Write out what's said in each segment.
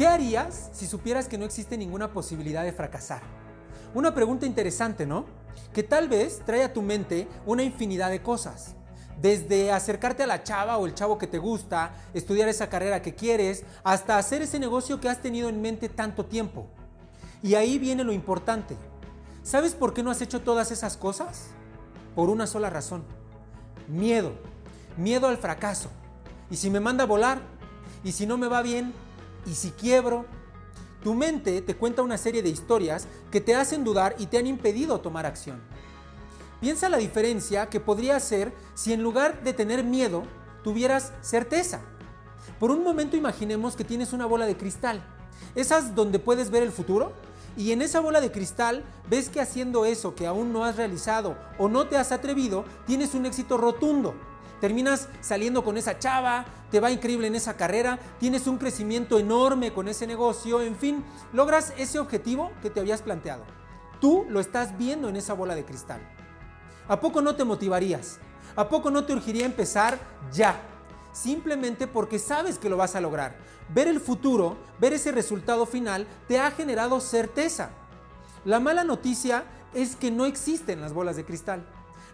¿Qué harías si supieras que no existe ninguna posibilidad de fracasar? Una pregunta interesante, ¿no? Que tal vez trae a tu mente una infinidad de cosas. Desde acercarte a la chava o el chavo que te gusta, estudiar esa carrera que quieres, hasta hacer ese negocio que has tenido en mente tanto tiempo. Y ahí viene lo importante. ¿Sabes por qué no has hecho todas esas cosas? Por una sola razón. Miedo. Miedo al fracaso. ¿Y si me manda a volar? ¿Y si no me va bien? ¿Y si quiebro? Tu mente te cuenta una serie de historias que te hacen dudar y te han impedido tomar acción. Piensa la diferencia que podría ser si en lugar de tener miedo, tuvieras certeza. Por un momento imaginemos que tienes una bola de cristal, esas donde puedes ver el futuro, y en esa bola de cristal ves que haciendo eso que aún no has realizado o no te has atrevido, tienes un éxito rotundo terminas saliendo con esa chava, te va increíble en esa carrera, tienes un crecimiento enorme con ese negocio, en fin, logras ese objetivo que te habías planteado. Tú lo estás viendo en esa bola de cristal. ¿A poco no te motivarías? ¿A poco no te urgiría empezar ya? Simplemente porque sabes que lo vas a lograr. Ver el futuro, ver ese resultado final, te ha generado certeza. La mala noticia es que no existen las bolas de cristal.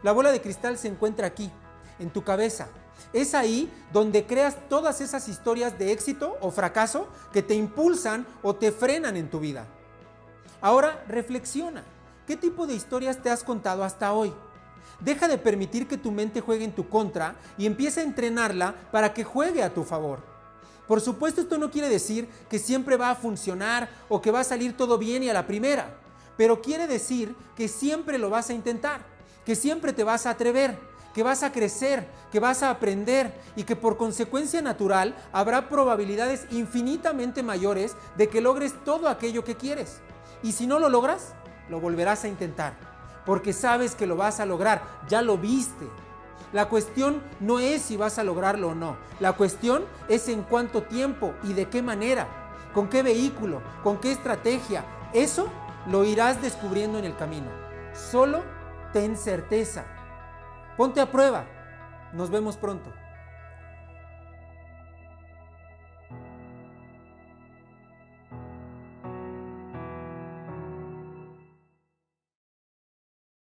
La bola de cristal se encuentra aquí, en tu cabeza. Es ahí donde creas todas esas historias de éxito o fracaso que te impulsan o te frenan en tu vida. Ahora reflexiona. ¿Qué tipo de historias te has contado hasta hoy? Deja de permitir que tu mente juegue en tu contra y empieza a entrenarla para que juegue a tu favor. Por supuesto, esto no quiere decir que siempre va a funcionar o que va a salir todo bien y a la primera, pero quiere decir que siempre lo vas a intentar, que siempre te vas a atrever, que vas a crecer, que vas a aprender y que por consecuencia natural habrá probabilidades infinitamente mayores de que logres todo aquello que quieres. Y si no lo logras, lo volverás a intentar, porque sabes que lo vas a lograr, ya lo viste. La cuestión no es si vas a lograrlo o no, la cuestión es en cuánto tiempo y de qué manera, con qué vehículo, con qué estrategia. Eso lo irás descubriendo en el camino. Solo ten certeza Ponte a prueba. Nos vemos pronto.